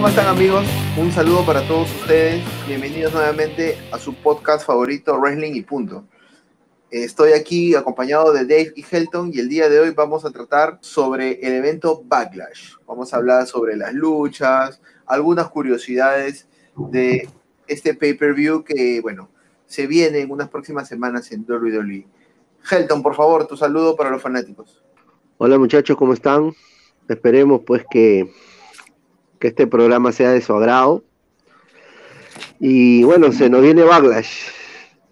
¿Cómo están amigos? Un saludo para todos ustedes. Bienvenidos nuevamente a su podcast favorito, Wrestling y Punto. Estoy aquí acompañado de Dave y Helton y el día de hoy vamos a tratar sobre el evento Backlash. Vamos a hablar sobre las luchas, algunas curiosidades de este pay-per-view que, bueno, se viene en unas próximas semanas en WWE. Helton, por favor, tu saludo para los fanáticos. Hola muchachos, ¿cómo están? Esperemos pues que, que este programa sea de su agrado. Y bueno, se nos viene Backlash.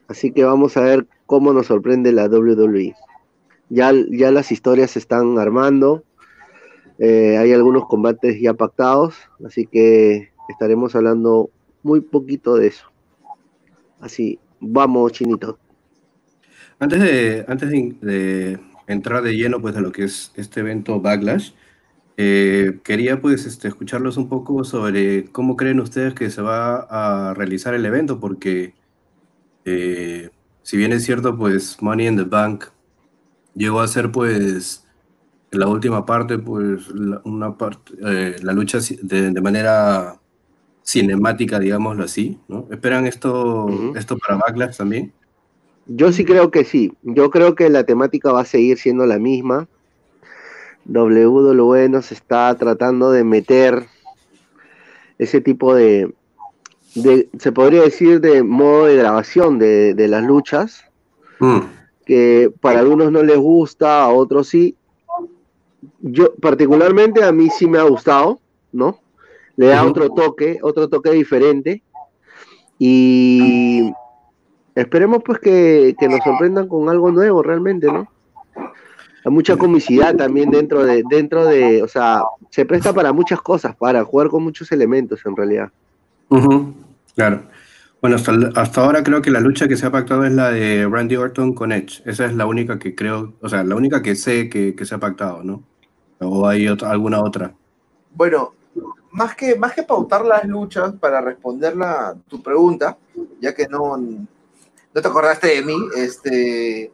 Así que vamos a ver cómo nos sorprende la WWE. Ya, ya las historias se están armando. Eh, hay algunos combates ya pactados. Así que estaremos hablando muy poquito de eso. Así, vamos, chinito. Antes de, antes de, entrar de lleno pues, a lo que es este evento Backlash, eh, quería pues este, escucharlos un poco sobre cómo creen ustedes que se va a realizar el evento, porque eh, si bien es cierto, pues Money in the Bank llegó a ser pues en la última parte, pues la, una parte, eh, la lucha de, de, manera cinemática, digámoslo así, ¿no? ¿Esperan esto, esto para Backlash también? Yo sí creo que sí. Yo creo que la temática va a seguir siendo la misma. WWE nos está tratando de meter ese tipo de, de se podría decir, de modo de grabación de, de las luchas, mm. que para algunos no les gusta, a otros sí. Yo, particularmente, a mí sí me ha gustado, ¿no? le da otro toque, otro toque diferente. Y esperemos pues que, nos sorprendan con algo nuevo realmente, ¿no? Hay mucha comicidad también dentro de, dentro de, o sea, se presta para muchas cosas, para jugar con muchos elementos en realidad. Claro. Bueno, hasta, ahora creo que la lucha que se ha pactado es la de Randy Orton con Edge. Esa es la única que creo, o sea, la única que sé que, se ha pactado, ¿no? ¿O hay otra, alguna otra? Bueno, más que, más que pautar las luchas para responder la, tu pregunta, ya que no, no te acordaste de mí, este,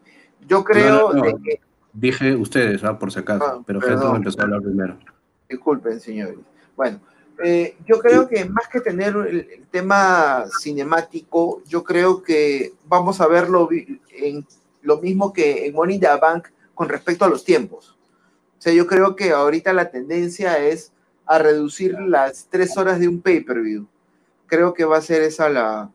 yo creo que... Dije ustedes, ¿ah? por si acaso, ah, pero Fernando empezó a hablar primero. Disculpen, señores. Bueno, eh, yo creo que más que tener el, tema cinemático, yo creo que vamos a verlo en lo mismo que en Money the Bank con respecto a los tiempos. O sea, yo creo que ahorita la tendencia es a reducir las tres horas de un pay-per-view. Creo que va a ser esa la,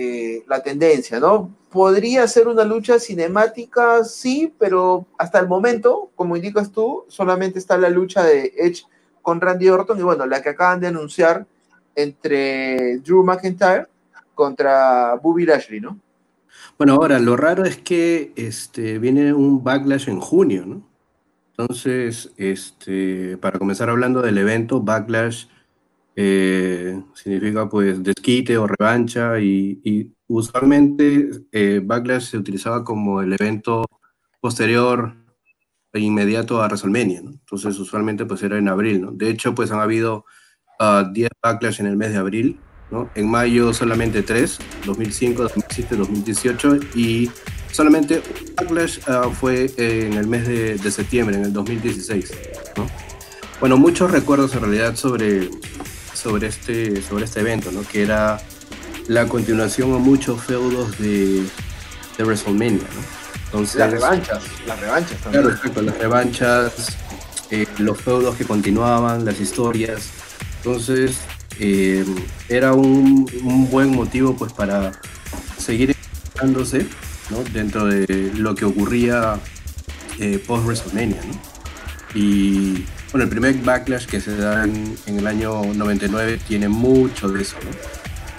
eh, la tendencia, ¿no? Podría ser una lucha cinemática, sí, pero hasta el momento, como indicas tú, solamente está la lucha de Edge con Randy Orton y bueno, la que acaban de anunciar entre Drew McIntyre contra Bobby Lashley, ¿no? Bueno, ahora lo raro es que este, viene un backlash en junio, ¿no? Entonces, este, para comenzar hablando del evento, Backlash eh, significa pues desquite o revancha y, usualmente eh, Backlash se utilizaba como el evento posterior e inmediato a WrestleMania, ¿no? Entonces usualmente pues era en abril, ¿no? De hecho pues han habido 10 ah, Backlash en el mes de abril, ¿no? En mayo solamente 3, 2005, 2007, 2018 y solamente Backlash uh, fue en el mes de, septiembre, en el 2016. ¿no? Bueno, muchos recuerdos en realidad sobre, sobre, este, sobre este evento, ¿no? que era la continuación a muchos feudos de, de WrestleMania. ¿no? Entonces, las revanchas, las revanchas también. Claro, exacto, las revanchas, eh, los feudos que continuaban, las historias. Entonces, eh, era un, un, buen motivo pues para seguir enfrentándose dentro de lo que ocurría eh, post WrestleMania. Y bueno, el primer backlash que se da en, el año 99 tiene mucho de eso.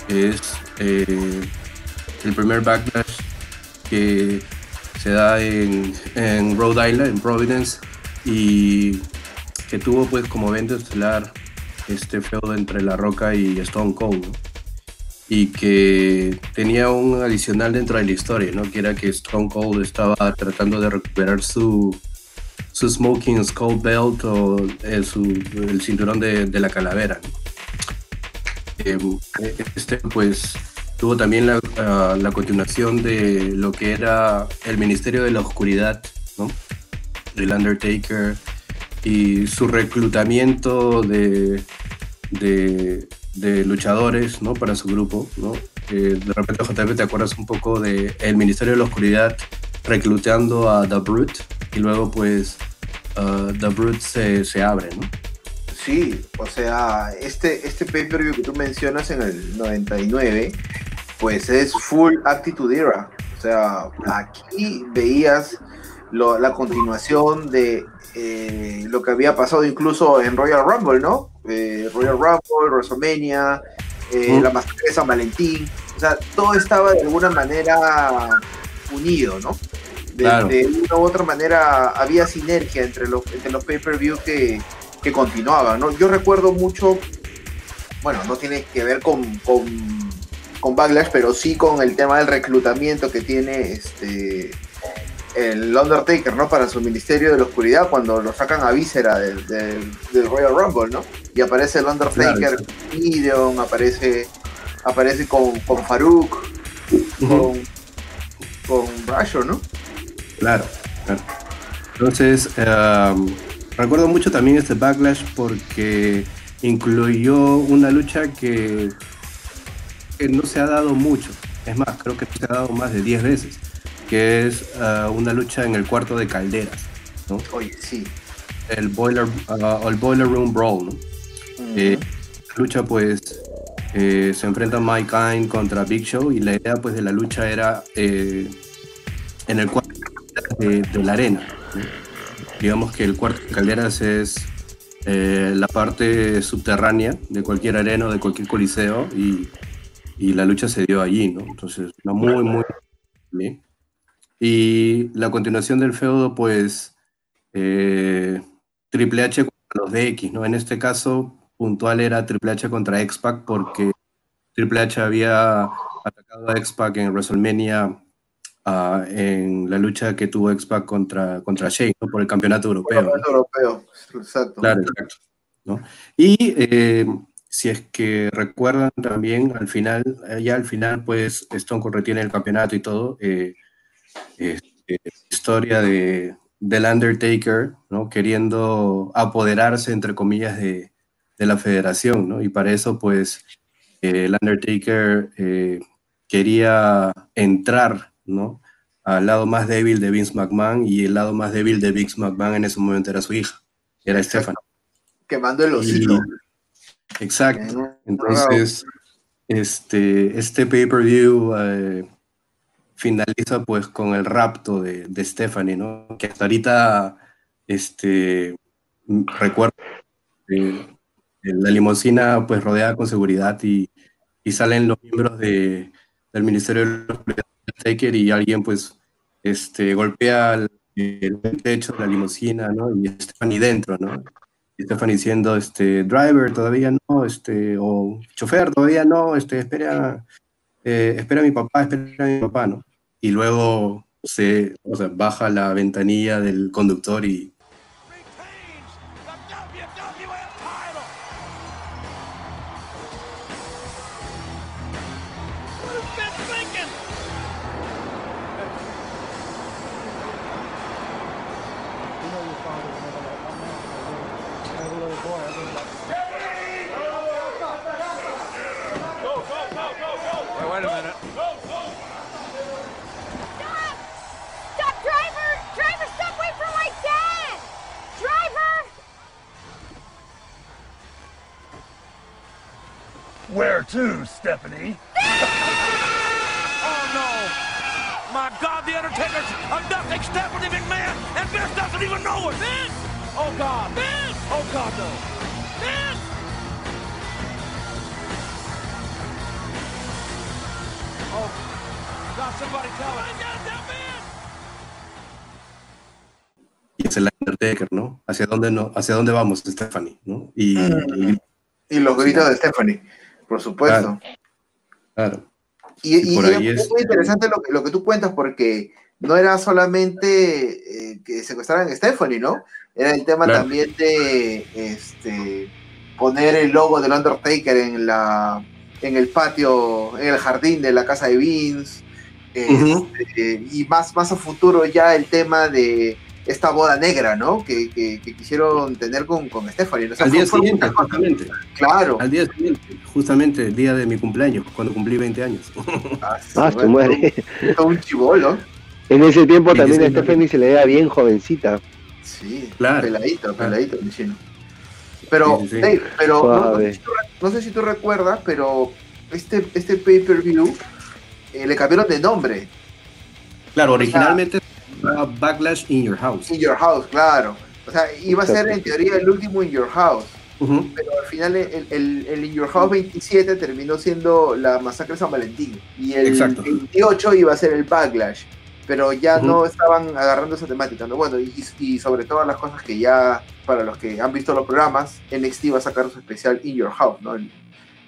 Es eh, el primer backlash que se da en, Rhode Island, en Providence, y que tuvo pues como evento estelar este feudo entre La Roca y Stone Cold y que tenía un adicional dentro de la historia, ¿no? que era que Stone Cold estaba tratando de recuperar su, su Smoking Skull Belt o eh, el cinturón de, de la calavera. Em, este pues tuvo también la, la, continuación de lo que era el Ministerio de la Oscuridad, ¿no? del Undertaker y su reclutamiento de de, de luchadores, ¿no? Para su grupo, ¿no? Eh, de repente, JP, ¿te acuerdas un poco de el Ministerio de la Oscuridad reclutando a The Brute? Y luego, pues, uh, The Brute se, se abre, ¿no? Sí, o sea, este, este pay-per-view que tú mencionas en el 99, pues es full Attitude Era. O sea, aquí veías lo- la continuación de eh, lo que había pasado incluso en Royal Rumble, ¿no? Eh, Royal Rumble, WrestleMania, eh, Mm. la masacre de San Valentín. O sea, todo estaba de alguna manera unido, ¿no? De, Claro. de una u otra manera había sinergia entre los, entre los pay-per-view que, que continuaban, ¿no? Yo recuerdo mucho, bueno, no tiene que ver con, con, con Backlash, pero sí con el tema del reclutamiento que tiene este el Undertaker, ¿no? Para su Ministerio de la Oscuridad, cuando lo sacan a Víscera del, del- del Royal Rumble, ¿no? Y aparece el Undertaker, Claro, con Gideon, aparece, aparece con, con Farouk, con, con ¿no? Claro, claro. Entonces, em, recuerdo mucho también este backlash porque incluyó una lucha que, que no se ha dado mucho. Es más, creo que se ha dado más de 10 veces, que es eh, una lucha en el cuarto de calderas, ¿no? Oye, sí. El Boiler, ah, el boiler Room Brawl, ¿no? Eh, lucha pues eh, se enfrenta Mike Kine contra Big Show y la idea pues de la lucha era eh, en el cuarto de, de la arena. Digamos que el cuarto de calderas es eh, la parte subterránea de cualquier arena o de cualquier coliseo y, y la lucha se dio allí, ¿no? Entonces, una muy, muy. Y la continuación del feudo pues eh, Triple H contra los DX, ¿no? En este caso puntual era Triple H contra X-Pac porque Triple H había atacado a X-Pac en WrestleMania en la lucha que tuvo X-Pac contra, contra Shane, ¿no? Por el campeonato europeo. ¿no? Campeonato europeo, exacto. Claro, exacto. ¿no? Y eh, si es que recuerdan también, al final, eh, ya al final, pues Stone Cold retiene el campeonato y todo. eh, este, historia de, del Undertaker, ¿no? Queriendo apoderarse, entre comillas, de, de la federación, ¿no? Y para eso, pues, eh, el Undertaker eh, quería entrar, ¿no? Al lado más débil de Vince McMahon y el lado más débil de Vince McMahon en ese momento era su hija, era Stephanie. Quemando el hocico. Exacto. Entonces, este, este pay-per-view eh, finaliza pues con el rapto de, de Stephanie, ¿no? Que hasta ahorita, este, recuerdo eh, la limusina pues rodeada con seguridad y, y salen los miembros de, del Ministerio de Seguridad Taker y alguien pues este, golpea el, el techo de la limusina, ¿no? Y Stephanie dentro, ¿no? Y Stephanie diciendo, este, driver, todavía no, este, o chofer, todavía no, este, espera, eh, espera a mi papá, espera a mi papá, ¿no? Y luego se, o sea, baja la ventanilla del conductor y dónde, no, hacia dónde vamos, Stephanie? ¿no? Y, y- Y los gritos de Stephanie, por supuesto. claro, Y, Y y por es ahí es- muy interesante lo que, lo que tú cuentas porque no era solamente eh, que secuestraran a Stephanie, ¿no? Era el tema Claro. también de este, poner el logo del Undertaker en, la, en el patio, en el jardín de la casa de Vince. Este, y más, más a futuro ya el tema de esta boda negra, ¿no? Que, que- que quisieron tener con, con Stephanie. ¿no? O sea, Al día siguiente, justamente. Claro. Al día siguiente, justamente el día de mi cumpleaños, cuando cumplí 20 años. Ah, Ah, bueno, madre. todo un chivolo. En ese tiempo también a Stephanie se le veía bien jovencita. Sí, Claro. peladito, peladito, mi chino. Pero, Sí, sí, sí. Dave, pero no, sé si tú, no sé si tú recuerdas, pero este, este pay-per-view eh, le cambiaron de nombre. Claro, originalmente era Backlash in Your House. In Your House, claro. O sea, iba a ser en teoría el último In Your House. Pero al final el, el, el In Your House 27 terminó siendo la masacre de San Valentín y el Exacto. 28 iba a ser el Backlash, pero ya no estaban agarrando esa temática, ¿no? Bueno, y, y sobre todas las cosas que ya, para los que han visto los programas, NXT va a sacar su especial In Your House, ¿no? El,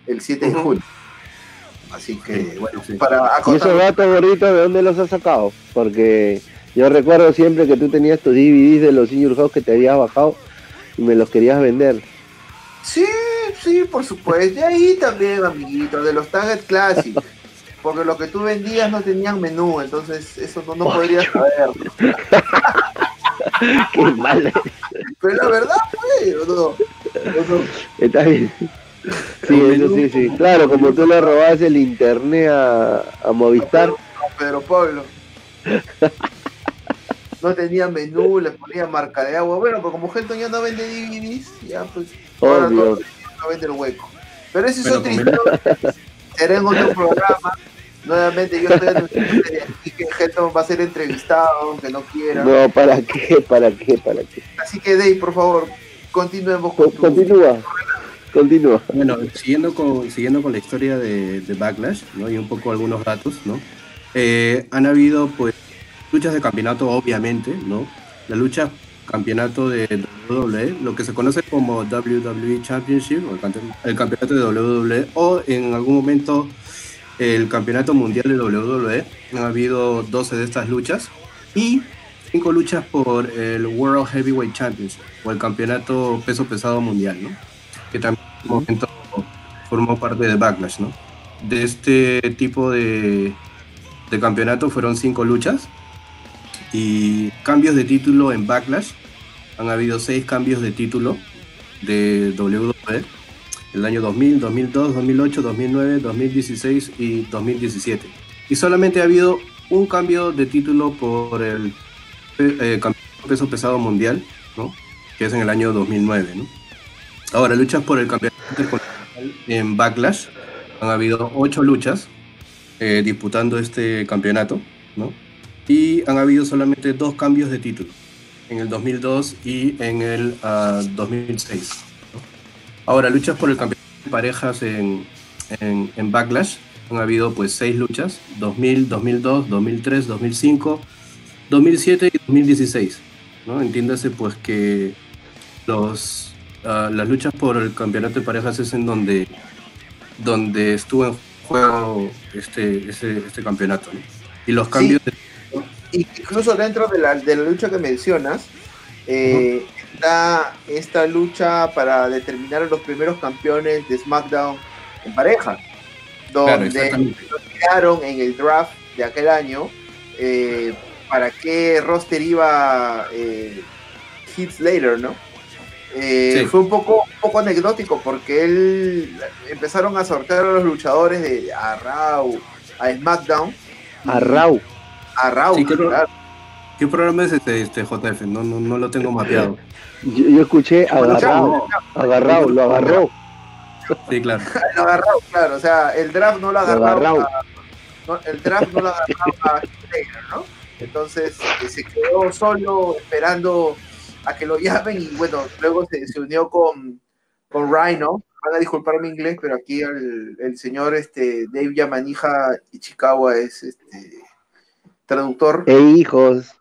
el 7 de junio. Así que, bueno, sí. para ¿Y esos acotar, gatos gorditos de dónde los has sacado? Porque yo recuerdo siempre que tú tenías tus DVDs de los Senior House que te habías bajado y me los querías vender. Sí, sí, por supuesto. Y ahí también, amiguito, de los Target Classic. Porque lo que tú vendías no tenían menú, entonces eso no, no podrías saber. Qué mal. Pero la verdad, pues, ¿o no? ¿O no? Está bien. Sí, eso sí, sí. Claro, como tú le robas el internet a, a Movistar. No, Pedro Pablo. No tenía menú, les ponía marca de agua. Bueno, pero como Helton ya no vende DVDs, ya pues ahora todo no vende el hueco. Pero ese es como- historia. Será en otro programa. Nuevamente yo estoy de aquí que Helton va a ser entrevistado, aunque no quiera. No, ¿para qué? ¿Para qué? ¿Para qué? Así que Dave, por favor, continuemos con Co- tu... Continúa. Continúa. Bueno, siguiendo con, siguiendo con la historia de, de Backlash, ¿no? Y un poco algunos datos, ¿no? Eh, han habido, pues, luchas de campeonato, obviamente, ¿no? La lucha campeonato de WWE, lo que se conoce como WWE Championship, el, campe- el campeonato de WWE, o en algún momento el campeonato mundial de WWE. Han habido 12 de estas luchas y 5 luchas por el World Heavyweight Championship, o el campeonato peso pesado mundial, ¿no? Que también en un momento formó parte de Backlash, ¿no? De este tipo de, de campeonato fueron 5 luchas y cambios de título en Backlash. Han habido 6 cambios de título de WWE el año 2000, 2002, 2008, 2009, 2016 y 2017. Y solamente ha habido un cambio de título por el eh, campeonato peso pesado mundial, ¿no? que es en el año 2009. ¿no? Ahora, luchas por el campeonato en Backlash. Han habido ocho luchas eh, disputando este campeonato, ¿no? Y han habido solamente dos cambios de título, en el 2002 y en el ah, 2006. ¿no? Ahora, luchas por el campeonato de parejas en, en, en Backlash. Han habido pues seis luchas, 2000, 2002, 2003, 2005, 2007 y 2016. ¿no? Entiéndase pues que los, ah, las luchas por el campeonato de parejas es en donde, donde estuvo en juego este, este, este campeonato. ¿no? Y los cambios de- incluso dentro de la, de la lucha que mencionas, eh, está esta lucha para determinar a los primeros campeones de SmackDown en pareja, Claro, donde quedaron en el draft de aquel año eh, para qué roster iba eh, Heath Slater, ¿no? Eh, Sí. Fue un poco, un poco anecdótico porque él empezaron a sortear a los luchadores de a Raw, a SmackDown, A Rau. A Raw, Sí, creo- claro. ¿Qué programa es este, este JF? No, no, no lo tengo mapeado. Yo, yo escuché agarrado. Agarrado, lo agarró. Sí, claro. lo agarró, claro, o sea, el draft no lo Lo agarró. no, el draft no lo agarró a Taylor, ¿no? Entonces eh, se quedó solo esperando a que lo llamen y bueno, luego se, se unió con, con Rhino. Van a disculpar mi inglés, pero aquí el, el señor este, Dave Yamanija Ichikawa es este, traductor. E hijos.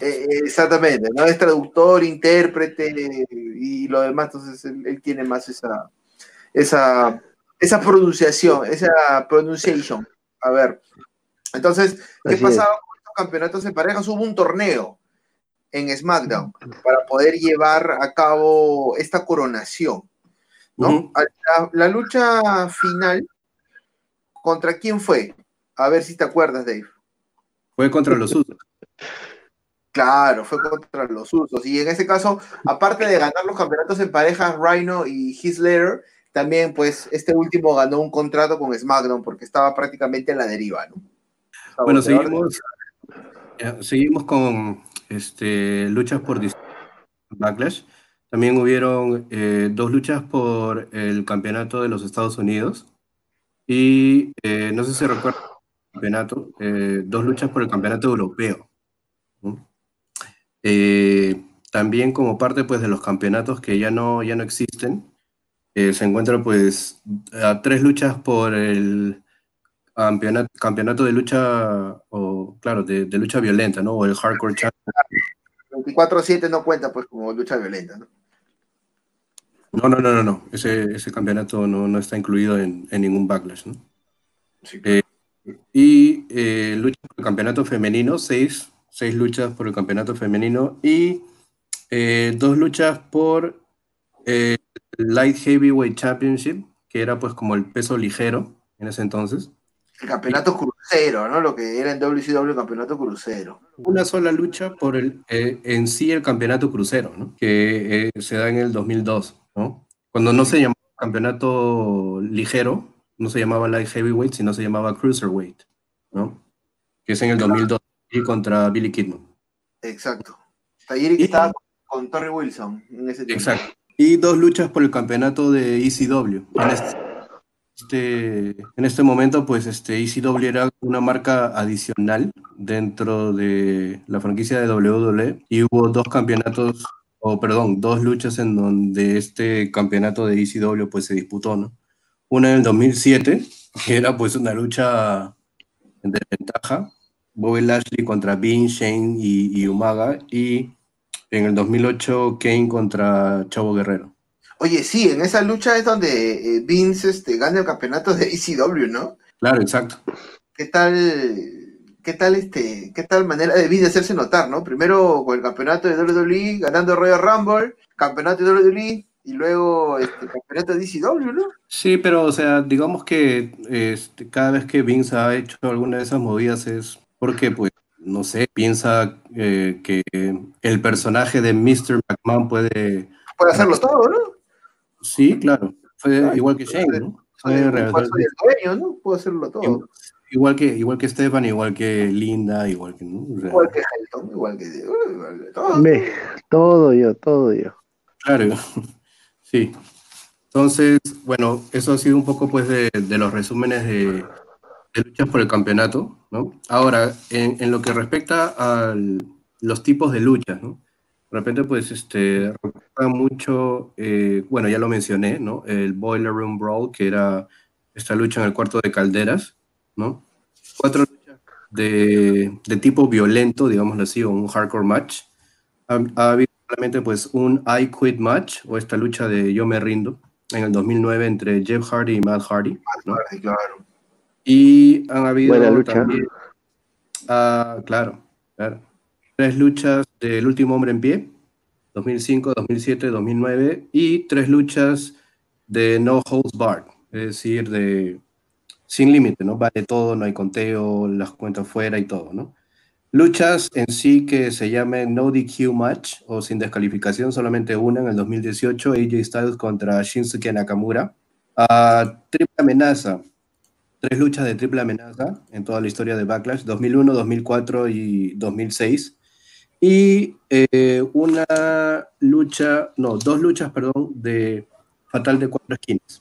Eh, eh, exactamente, ¿no? Es traductor, intérprete y lo demás, entonces él, él tiene más esa, esa, esa pronunciación, esa pronunciation. A ver, entonces, ¿qué Así pasaba con estos campeonatos en parejas? Hubo un torneo en SmackDown para poder llevar a cabo esta coronación, ¿no? La lucha final, ¿contra quién fue? A ver si te acuerdas, Dave. Fue contra los Usos. Claro, fue contra los usos. Y en ese caso, aparte de ganar los campeonatos en parejas, Rhino y Heath Slater, también, pues, este último ganó un contrato con SmackDown porque estaba prácticamente en la deriva, ¿no? Estaba Bueno, seguimos, ya, seguimos con este, luchas por Backlash. También hubieron eh, dos luchas por el campeonato de los Estados Unidos. Y eh, no sé si recuerdan campeonato, eh, dos luchas por el campeonato europeo. Eh, también como parte pues, de los campeonatos que ya no, ya no existen, eh, se encuentran pues a tres luchas por el campeonato, campeonato de lucha, o claro, de, de lucha violenta, ¿no? O el Hardcore Champion. 24-7 no cuenta, pues, como lucha violenta, ¿no? No, no, no, no, no. Ese, ese campeonato no, no está incluido en, en ningún backlash, ¿no? Sí. Eh, y eh, lucha por el campeonato femenino, seis, seis luchas por el campeonato femenino y eh, dos luchas por eh, el Light Heavyweight Championship, que era pues como el peso ligero en ese entonces. El campeonato crucero, ¿no? Lo que era en WCW el campeonato crucero. Una sola lucha por el, eh, en sí el campeonato crucero, ¿no? Que eh, se da en el 2002, ¿no? Cuando no se llamaba campeonato ligero, no se llamaba light heavyweight, sino se llamaba cruiserweight, ¿no? Que es en el 2002 y contra Billy Kidman. Exacto. Que Y- estaba con Torrey Wilson en ese tiempo. Exacto. Y dos luchas por el campeonato de ECW. En este, este- en este momento, pues este ECW era una marca adicional dentro de la franquicia de WWE y hubo dos campeonatos, o perdón, dos luchas en donde este campeonato de ECW pues se disputó, ¿no? Una en el 2007, que era pues una lucha de ventaja, Bobby Lashley contra Bean, Shane y, y Umaga, y en el 2008 Kane contra Chavo Guerrero. Oye, sí, en esa lucha es donde eh, Vince este, gana el campeonato de ECW, ¿no? Claro, exacto. ¿Qué tal, qué tal este, qué tal manera de Vince hacerse notar, ¿no? Primero con el campeonato de WWE, ganando Royal Rumble, campeonato de WWE y luego este campeonato de ECW, ¿no? Sí, pero o sea, digamos que este, cada vez que Vince ha hecho alguna de esas movidas es porque, pues, no sé, piensa eh, que el personaje de Mr. McMahon puede... Puede hacerlo todo, ¿no? Sí, claro. Fue Claro. igual que Shane, ¿no? Soy Fue el, realizar- soy el dueño, ¿no? Puedo hacerlo todo. Igual que, igual que Stefan, igual que Linda, igual que... ¿no? O sea, Igual que Helton, igual que, igual que todo. Ve, todo yo, todo yo. Claro, sí. Entonces, bueno, eso ha sido un poco pues de, de los resúmenes de, luchas por el campeonato, ¿no? Ahora, en, lo que respecta a los tipos de luchas. De repente, pues, este, mucho, eh, bueno, ya lo mencioné, ¿no? El Boiler Room Brawl, que era esta lucha en el cuarto de calderas, ¿no? Cuatro luchas de, de tipo violento, digámoslo así, o un hardcore match. Ha, ha solamente pues un I Quit match o esta lucha de Yo me rindo en el 2009 entre Jeff Hardy y Matt Hardy, ¿no? Claro, claro. Y han habido Buena lucha. también, ah, claro, claro, tres luchas del último hombre en pie, 2005, 2007, 2009 y tres luchas de No Holds Barred, es decir, de sin límite, ¿no? Vale todo, no hay conteo, las cuentas fuera y todo, ¿no? Luchas en sí que se llamen No DQ Match o sin descalificación, solamente una en el 2018, AJ Styles contra Shinsuke Nakamura. Ah, triple amenaza, tres luchas de triple amenaza en toda la historia de Backlash, 2001, 2004 y 2006. Y eh, una lucha, no, dos luchas, perdón, de Fatal de cuatro esquinas.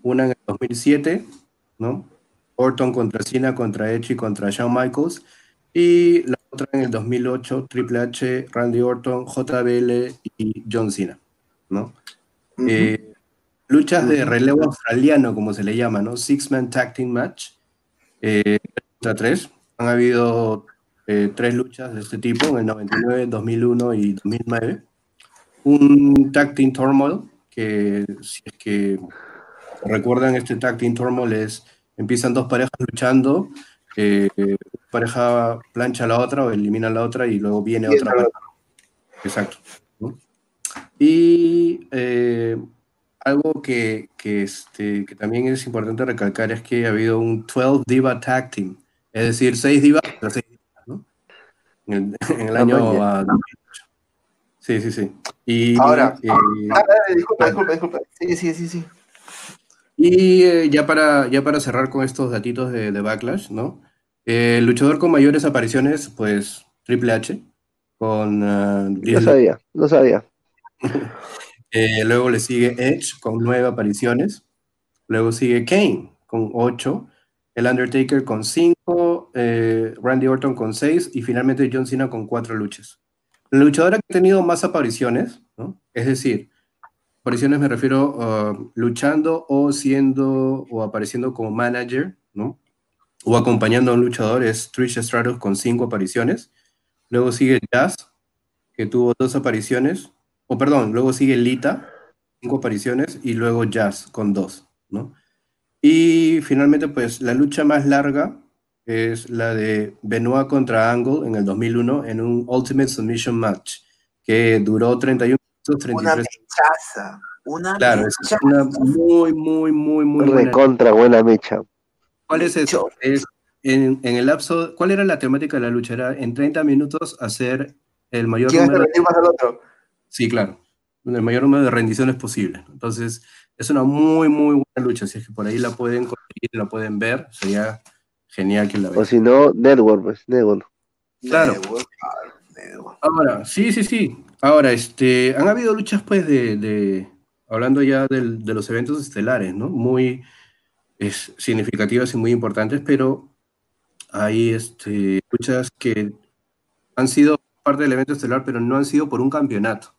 Una en el 2007, ¿no? Orton contra Cena, contra Edge y contra Shawn Michaels. Y la otra en el 2008, Triple H, Randy Orton, JBL y John Cena, ¿no? Eh, luchas de relevo australiano, como se le llama, ¿no? Six-Man Tag Team Match. Eh, contra tres. Han habido eh, tres luchas de este tipo en el 99, 2001 y 2009. Un Tag Team Turmoil, que si es que recuerdan este Tag Team Turmoil es, empiezan dos parejas luchando, eh, pareja plancha a la otra o elimina a la otra y luego viene Y otra pareja. Exacto. ¿no? Y eh, algo que, que, este, que también es importante recalcar es que ha habido un 12 Diva Tag Team, es decir, 6 divas contra 6 divas, ¿no? en el, en el año maña. ah, 2008. Sí, sí, sí. Y, Ahora, eh, Ah, ah, disculpa, disculpa, disculpa. Sí, sí, sí, sí. Y eh, ya, para, ya para cerrar con estos datitos de, de Backlash, ¿no? Eh, el luchador con mayores apariciones, pues Triple H, con No 10 sabía, no sabía. Eh, luego le sigue Edge con nueve apariciones. Luego sigue Kane con ocho. El Undertaker con cinco. Randy Orton con seis. Y finalmente John Cena con cuatro luchas. El luchador que ha tenido más apariciones, ¿no? Es decir, apariciones me refiero a luchando o siendo o apareciendo como manager, ¿no? O acompañando a un luchador es Trish Stratus con cinco apariciones. Luego sigue Jazz, que tuvo dos apariciones. O perdón, luego sigue Lita, cinco apariciones. Y luego Jazz con dos, ¿no? Y finalmente, pues la lucha más larga es la de Benoit contra Angle en el 2001 en un Ultimate Submission Match que duró 31 minutos, Una 33 mechaza. Una Claro, es una muy, muy, muy, muy buena. Recontra buena mecha. ¿Cuál es eso? Es en, en el lapso, ¿cuál era la temática de la lucha? Era en 30 minutos hacer el mayor ¿Quién hace número rendir más al otro? Sí, claro. El mayor número de rendiciones posible. Entonces, es una muy, muy buena lucha. Si es que por ahí la pueden conseguir, la pueden ver, sería genial que la O vean. si no, Network, pues, Network. Claro. Network, claro, network. Ahora, sí, sí, sí. Ahora, este, han habido luchas, pues, de, de- hablando ya del- de los eventos estelares, ¿no? Muy es, significativas y muy importantes, pero hay este, luchas que han sido parte del evento estelar, pero no han sido por un campeonato.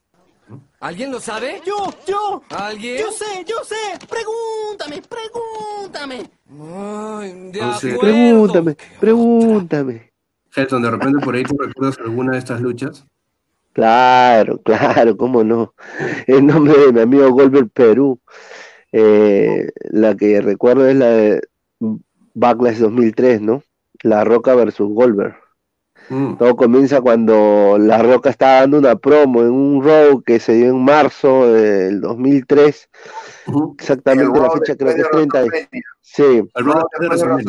¿Alguien lo sabe? Yo, yo, ¿Alguien? yo sé, yo sé. Pregúntame, pregúntame. Ay, de Entonces- acuerdo. Pregúntame, pregúntame. Helton, de repente por ahí tú recuerdas alguna de estas luchas. Claro, claro, cómo no. El nombre de mi amigo Goldberg Perú. Eh, la que recuerdo es la de Backlash 2003, ¿no? La Roca versus Goldberg. Mm, Todo comienza cuando La Roca estaba dando una promo en un Raw que se dio en marzo del 2003. ujú. Exactamente El la fecha creo que es de 30. WrestleMania. Sí.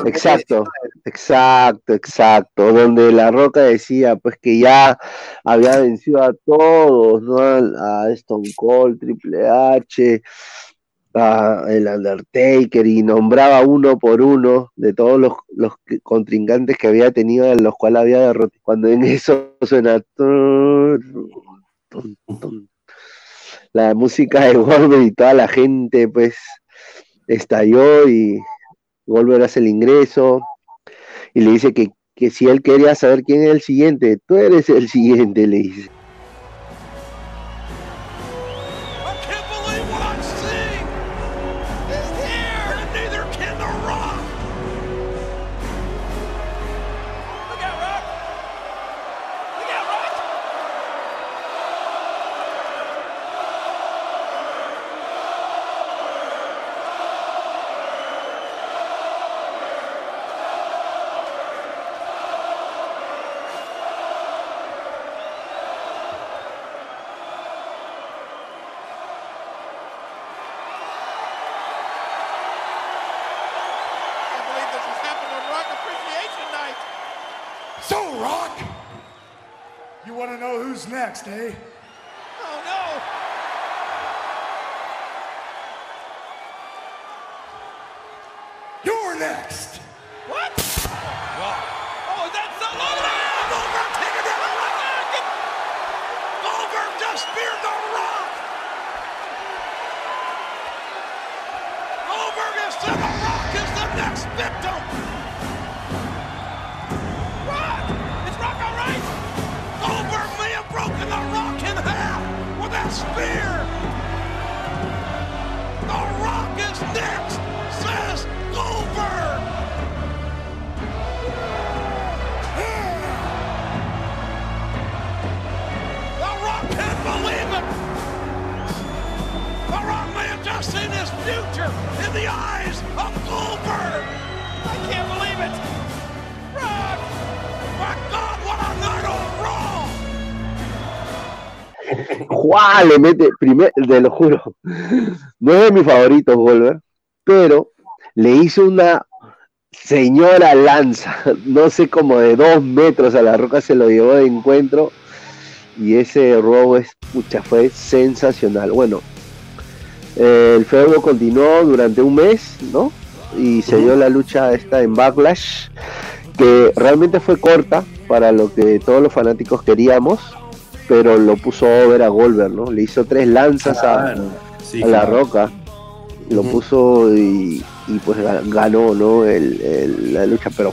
Exacto. Exacto, exacto, donde La Roca decía pues que ya había vencido a todos, ¿no? A, a Stone Cold, Triple H, el Undertaker y nombraba uno por uno de todos los, los contrincantes que había tenido, en los cuales había derrotado. Cuando en eso suena la música de Goldberg y toda la gente pues estalló y Goldberg hace el ingreso y le dice que, que si él quería saber quién es el siguiente, tú eres el siguiente, le dice. tax day. Eh? Le mete, primer, te lo juro, no es de mis favoritos, Goldberg, pero le hizo una señora lanza, no sé, como de dos metros a la roca se lo llevó de encuentro. Y ese robo es, pucha, fue sensacional. Bueno, eh, el feudo continuó durante un mes, ¿no? Y se dio la lucha esta en Backlash, que realmente fue corta para lo que todos los fanáticos queríamos, pero lo puso over a Goldberg, ¿no? Le hizo tres lanzas a, Claro, sí, a la roca, lo puso y, y pues ga- ganó, ¿no? El, el- la lucha, pero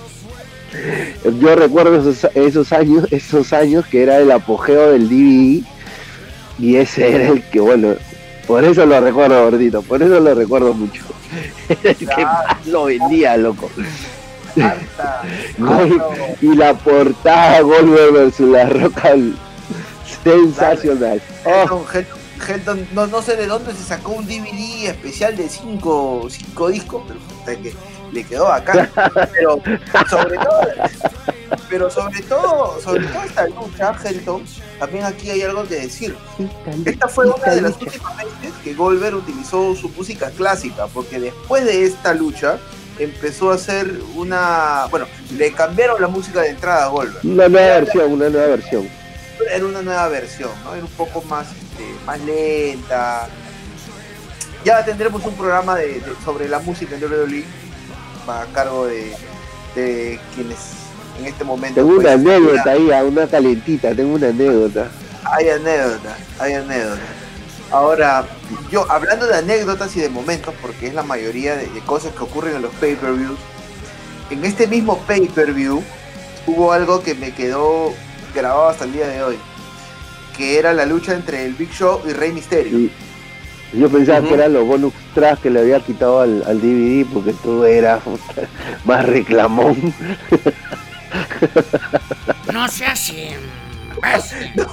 yo recuerdo esos, esos años, esos años que era el apogeo del DVD y ese era el que, bueno, por eso lo recuerdo, gordito, por eso lo recuerdo mucho. Era el que más lo vendía, loco. Gol- y la portada Goldberg versus la roca sensacional. Oh, Helton, Helton- no, no sé de dónde se sacó un DVD especial de cinco, cinco discos, pero puta que le quedó acá. Pero sobre todo, pero sobre todo, sobre todo esta lucha, Helton, también aquí hay algo que decir. Esta fue una de las últimas veces que Goldberg utilizó su música clásica, porque después de esta lucha empezó a hacer una, bueno, le cambiaron la música de entrada a Goldberg. una nueva versión, una nueva versión. Era una nueva versión, ¿no? Era un poco más, este, más lenta. Ya tendremos un programa de, de- sobre la música en WWE a cargo de, de quienes en este momento. Tengo una pues, anécdota ahí, a una calentita, tengo una anécdota. Hay anécdota, hay anécdota. Ahora, yo hablando de anécdotas y de momentos, porque es la mayoría de, de cosas que ocurren en los pay-per-views, en este mismo pay-per-view hubo algo que me quedó grabado hasta el día de hoy, que era la lucha entre el Big Show y Rey Mysterio. Y yo pensaba que eran los bonus tracks que le había quitado al, al DVD porque tú eras más reclamón. No se hace. imbécil.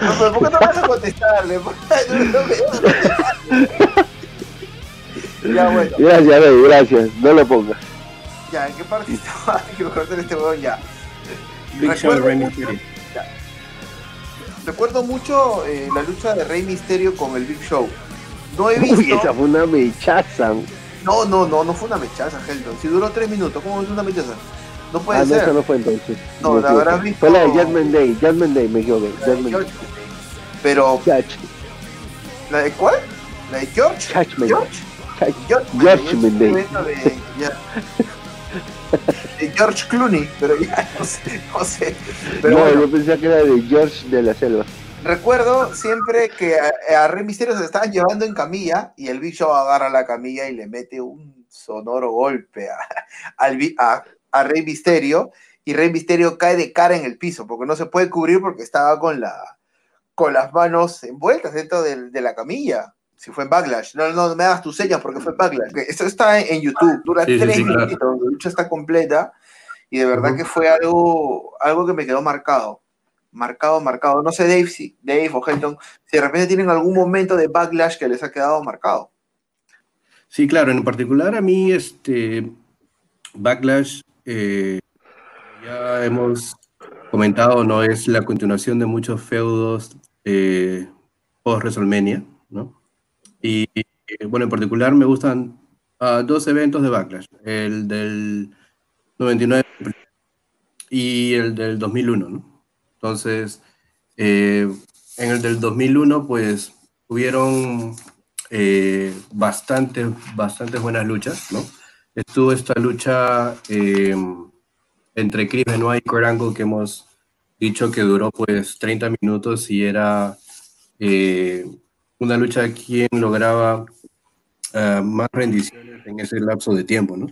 No, pero ¿Por qué no vas a contestarle? No, no me vas a contestarle. ya bueno, Gracias, Rey, gracias. No lo pongas. Ya, ¿en qué parte estaba? Que este ya. Big Show y Recuerdo Rey Mysterio. Recuerdo mucho eh, la lucha de Rey Misterio con el Big Show. No he Uy, visto. esa fue una mechaza. No, no, no, no fue una mechaza, Helton. Si duró tres minutos, ¿cómo es una mechaza? No puede Ah, no, ser. esa no fue entonces. No, Me la habrás visto- Fue la de Judgment Day, Judgment Day, me equivoqué. De Judgment George. Day. Pero, Judge- ¿la de cuál? ¿La de George? Judgment. George. George, Judgment Day. evento De, ya. de George Clooney, pero ya no sé, no sé. Pero no, bueno, yo pensaba que era de George de la Selva. recuerdo siempre que a, a Rey Misterio se estaban llevando en camilla y el Big Show agarra la camilla y le mete un sonoro golpe a, al Bi- a, a Rey Misterio y Rey Misterio cae de cara en el piso porque no se puede cubrir porque estaba con la con las manos envueltas dentro de, la camilla. Si fue en Backlash. No, no, no me hagas tus señas porque fue en Backlash. Esto está en, en YouTube. Dura Sí, tres sí, minutos. La lucha está completa. Y de verdad que fue algo, algo que me quedó marcado. Marcado, marcado. No sé, Dave, si, Dave o Helton, si de repente tienen algún momento de Backlash que les ha quedado marcado. Sí, claro, en particular a mí, este, Backlash, eh, ya hemos comentado, no es la continuación de muchos feudos eh, post-WrestleMania, ¿no? Y eh, bueno, en particular me gustan ah, dos eventos de Backlash, el del 99 y el del 2001, ¿no? Entonces, eh, en el del 2001, pues, hubieron eh, bastantes, bastantes buenas luchas, ¿no? Estuvo esta lucha eh, entre Chris Benoit y Angle que hemos dicho que duró pues 30 minutos y era eh, una lucha de quien lograba ah, más rendiciones en ese lapso de tiempo, ¿no?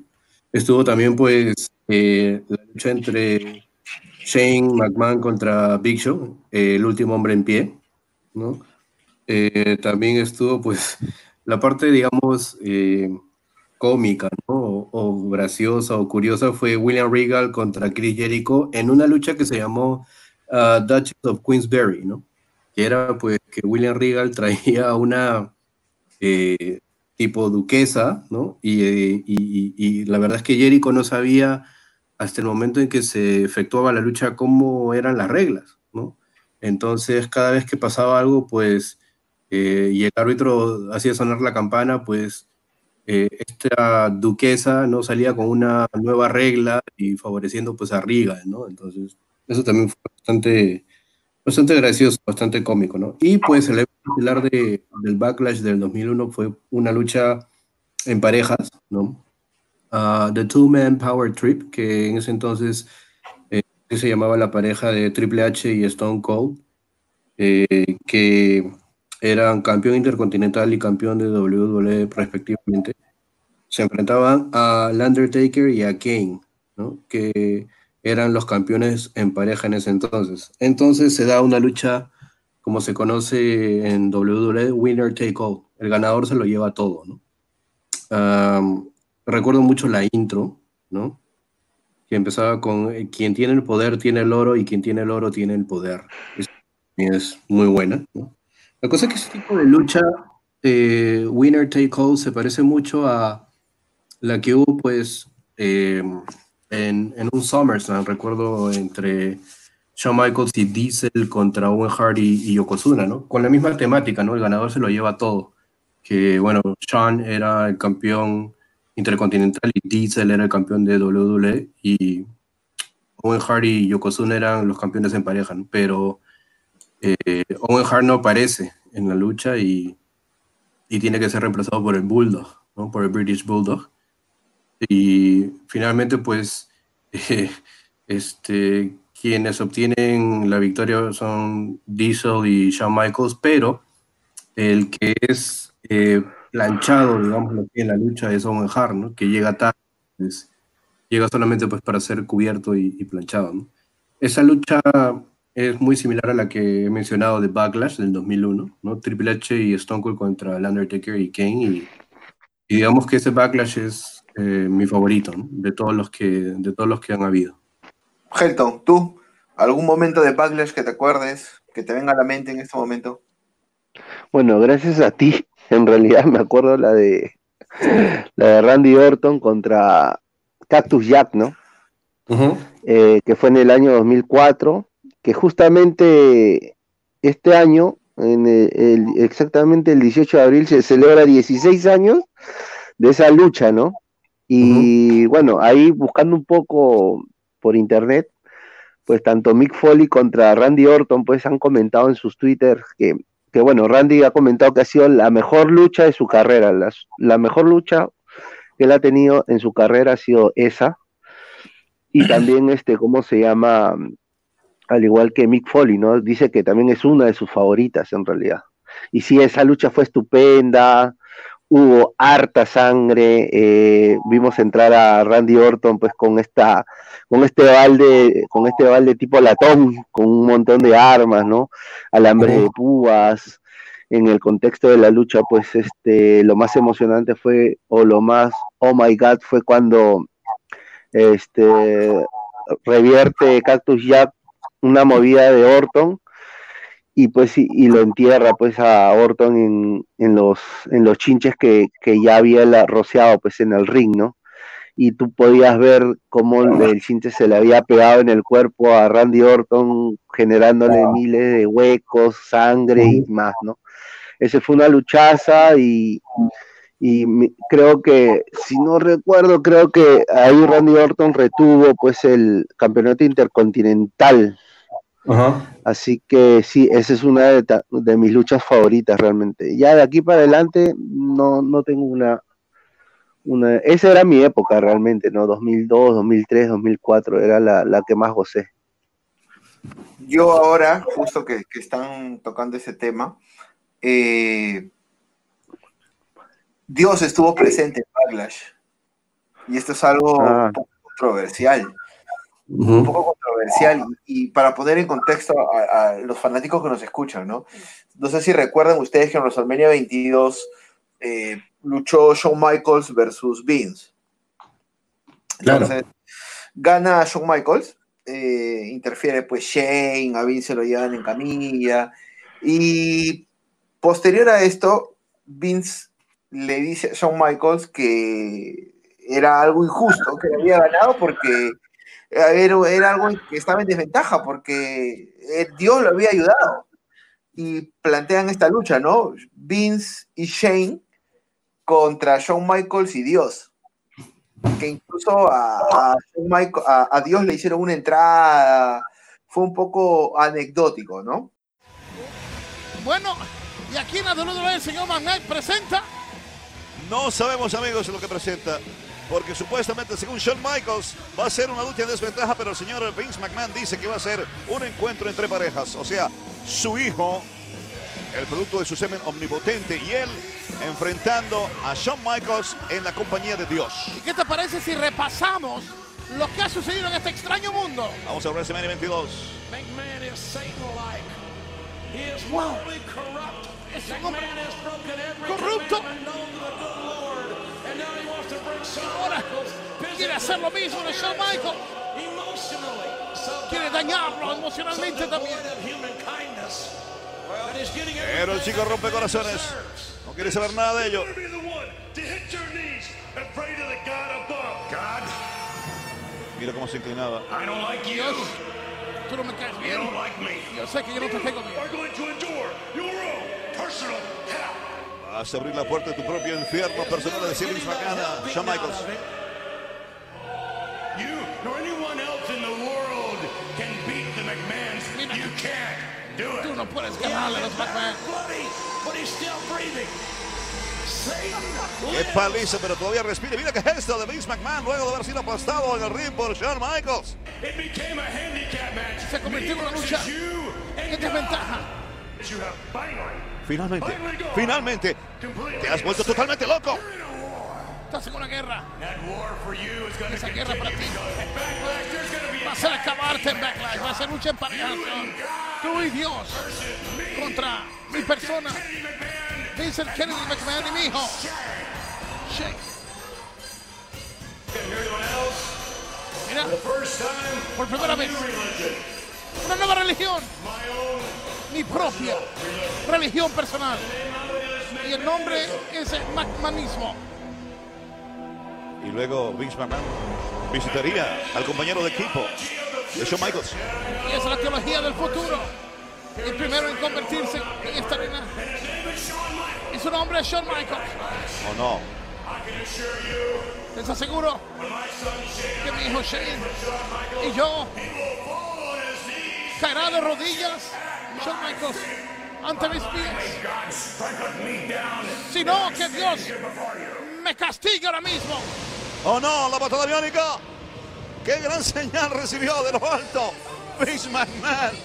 Estuvo también pues eh, la lucha entre Shane McMahon contra Big Show, eh, el último hombre en pie, ¿no? Eh, también estuvo pues la parte, digamos, cómica, ¿no? O, graciosa o curiosa fue William Regal contra Chris Jericho en una lucha que se llamó ah, Duchess of Queensberry, ¿no? Que era pues que William Regal traía una eh, tipo duquesa, ¿no? Y, eh, y- la verdad es que Jericho no sabía hasta el momento en que se efectuaba la lucha cómo eran las reglas, ¿no? Entonces, cada vez que pasaba algo, pues, eh, y el árbitro hacía sonar la campana, pues, esta duquesa no salía con una nueva regla y favoreciendo pues a Regal, ¿no? Entonces, eso también fue bastante, bastante gracioso, bastante cómico, ¿no? Y pues el de, del Backlash del 2001 fue una lucha en parejas, ¿no? Ah, The Two Man Power Trip, que en ese entonces eh, se llamaba la pareja de Triple H y Stone Cold, eh, que eran campeón intercontinental y campeón de WWE respectivamente. Se enfrentaban a Undertaker y a Kane, ¿no? que eran los campeones en pareja en ese entonces. Entonces se da una lucha, como se conoce en WWE, winner take all. El ganador se lo lleva todo. ¿no? Am, recuerdo mucho la intro, ¿no? que empezaba con eh, quien tiene el poder tiene el oro y quien tiene el oro tiene el poder. Es, es muy buena. ¿no? La cosa es que ese tipo de lucha, eh, winner take all, se parece mucho a la que hubo, pues, eh, en, un SummerSlam, recuerdo, entre Shawn Michaels y Diesel contra Owen Hart y, Yokozuna, ¿no? Con la misma temática, ¿no? El ganador se lo lleva todo. Que, bueno, Shawn era el campeón intercontinental y Diesel era el campeón de WWE y Owen Hart y Yokozuna eran los campeones en pareja, ¿no? Pero eh, Owen Hart no aparece en la lucha y, y tiene que ser reemplazado por el Bulldog, ¿no? por el British Bulldog. Y finalmente, pues, eh, este, quienes obtienen la victoria son Diesel y Shawn Michaels, pero el que es eh, planchado, digamos, en la lucha es Owen Hart, ¿no? que llega tarde, pues, llega solamente pues, para ser cubierto y, y planchado. ¿no? Esa lucha es muy similar a la que he mencionado de Backlash del 2001, ¿no? Triple H y Stone Cold contra el Undertaker y Kane, y, y digamos que ese Backlash es eh, mi favorito, ¿no? de, todos los que, de todos los que han habido. Helton, ¿tú? ¿Algún momento de Backlash que te acuerdes, que te venga a la mente en este momento? Bueno, gracias a ti, en realidad me acuerdo la de la de Randy Orton contra Cactus Jack, ¿no? Eh, que fue en el año 2004, que justamente este año, en el- el- exactamente el 18 de abril, se celebra 16 años de esa lucha, ¿no? Y bueno, ahí buscando un poco por internet, pues tanto Mick Foley contra Randy Orton, pues han comentado en sus Twitter que, que bueno, Randy ha comentado que ha sido la mejor lucha de su carrera, la, la mejor lucha que él ha tenido en su carrera ha sido esa. Y también, este, ¿cómo se llama? Al igual que Mick Foley, ¿no? Dice que también es una de sus favoritas en realidad. Y sí, esa lucha fue estupenda, hubo harta sangre, eh, vimos entrar a Randy Orton pues con esta, con este balde, con este balde tipo latón, con un montón de armas, ¿no? Alambre de púas. En el contexto de la lucha, pues este, lo más emocionante fue, o lo más, oh my god, fue cuando este revierte Cactus Jack una movida de Orton y pues y, y lo entierra pues a Orton en, en los en los chinches que, que ya había la- rociado pues en el ring, ¿no? Y tú podías ver cómo el chinche se le había pegado en el cuerpo a Randy Orton, generándole miles de huecos, sangre y más, ¿no? Ese fue una luchaza y, y creo que, si no recuerdo, creo que ahí Randy Orton retuvo pues el campeonato intercontinental. Así que sí, esa es una de, mis luchas favoritas realmente. Ya de aquí para adelante no, no tengo una, una... Esa era mi época realmente, ¿no? 2002, 2003, 2004 era la, la que más gocé. Yo ahora, justo que, que están tocando ese tema, eh, Dios estuvo presente en Backlash. Y esto es algo Ah. un Un poco controversial. Y, y para poner en contexto a, a los fanáticos que nos escuchan, ¿no? No sé si recuerdan ustedes que en WrestleMania 22 eh, luchó Shawn Michaels versus Vince. Claro. Entonces, gana Shawn Michaels, eh, interfiere pues Shane, a Vince se lo llevan en camilla, y posterior a esto, Vince le dice a Shawn Michaels que era algo injusto, que le había ganado porque era, era algo que estaba en desventaja, porque eh, Dios lo había ayudado. Y plantean esta lucha, ¿no? Vince y Shane contra Shawn Michaels y Dios. Que incluso a, a Michael- a- a Dios le hicieron una entrada. Fue un poco anecdótico, ¿no? Bueno, y aquí en la WWE el señor McMahon presenta No sabemos, amigos, lo que presenta. Porque supuestamente, según Shawn Michaels, va a ser una lucha en desventaja, pero el señor Vince McMahon dice que va a ser un encuentro entre parejas. O sea, su hijo, el producto de su semen omnipotente, y él enfrentando a Shawn Michaels en la compañía de Dios. ¿Y qué te parece si repasamos lo que ha sucedido en este extraño mundo? Vamos a WrestleMania 22. McMahon is Satan-like. He is morally corrupt. Broken every Corrupto. Ahora quiere hacer lo mismo de Shawn Michaels. Quiere dañarlo emocionalmente también. Pero el chico rompe corazones. No quiere saber nada de ello. Mira cómo se inclinaba. I don't like you. Dios, tú no me caes You bien. don't like me. Yo sé que yo no te You bien. Vas a abrir la puerta de tu propio infierno personal, decía Vince McMahon a Shawn Michaels. You nor anyone else in the world can beat the McMahons. You can't do Tú it. no puedes ganarle a los McMahon. Bloody, but he's still breathing. Qué paliza, pero todavía respira. Mira qué gesto de Vince McMahon luego de haber sido aplastado en el ring por Shawn Michaels. It became a handicap match. Se convirtió en una lucha and desventaja. Finalmente, finalmente, te has vuelto totalmente loco. Estás en una guerra. That war for you is going to Esa guerra para ti. Va a ser acabarte en Backlash. Va a ser lucha en pareja. Tú y Dios contra mi persona. Vincent Kennedy McMahon y mi hijo. Mira, por primera vez, una nueva religión. Mi propia religión personal. Y el nombre es el McMahonismo. Y luego Vince McMahon visitaría al compañero de equipo de Shawn Michaels. Y es la teología del futuro. El primero en convertirse en esta arena. Y su nombre es Shawn Michaels. ¿O no? Les aseguro que mi hijo Shane y yo caerá de rodillas Shawn Michaels ante mis pies. Sino que Dios me castigue ahora mismo. ¡Oh no! ¡La patada biónica! ¡Qué gran señal recibió de lo alto! Vince McMahon.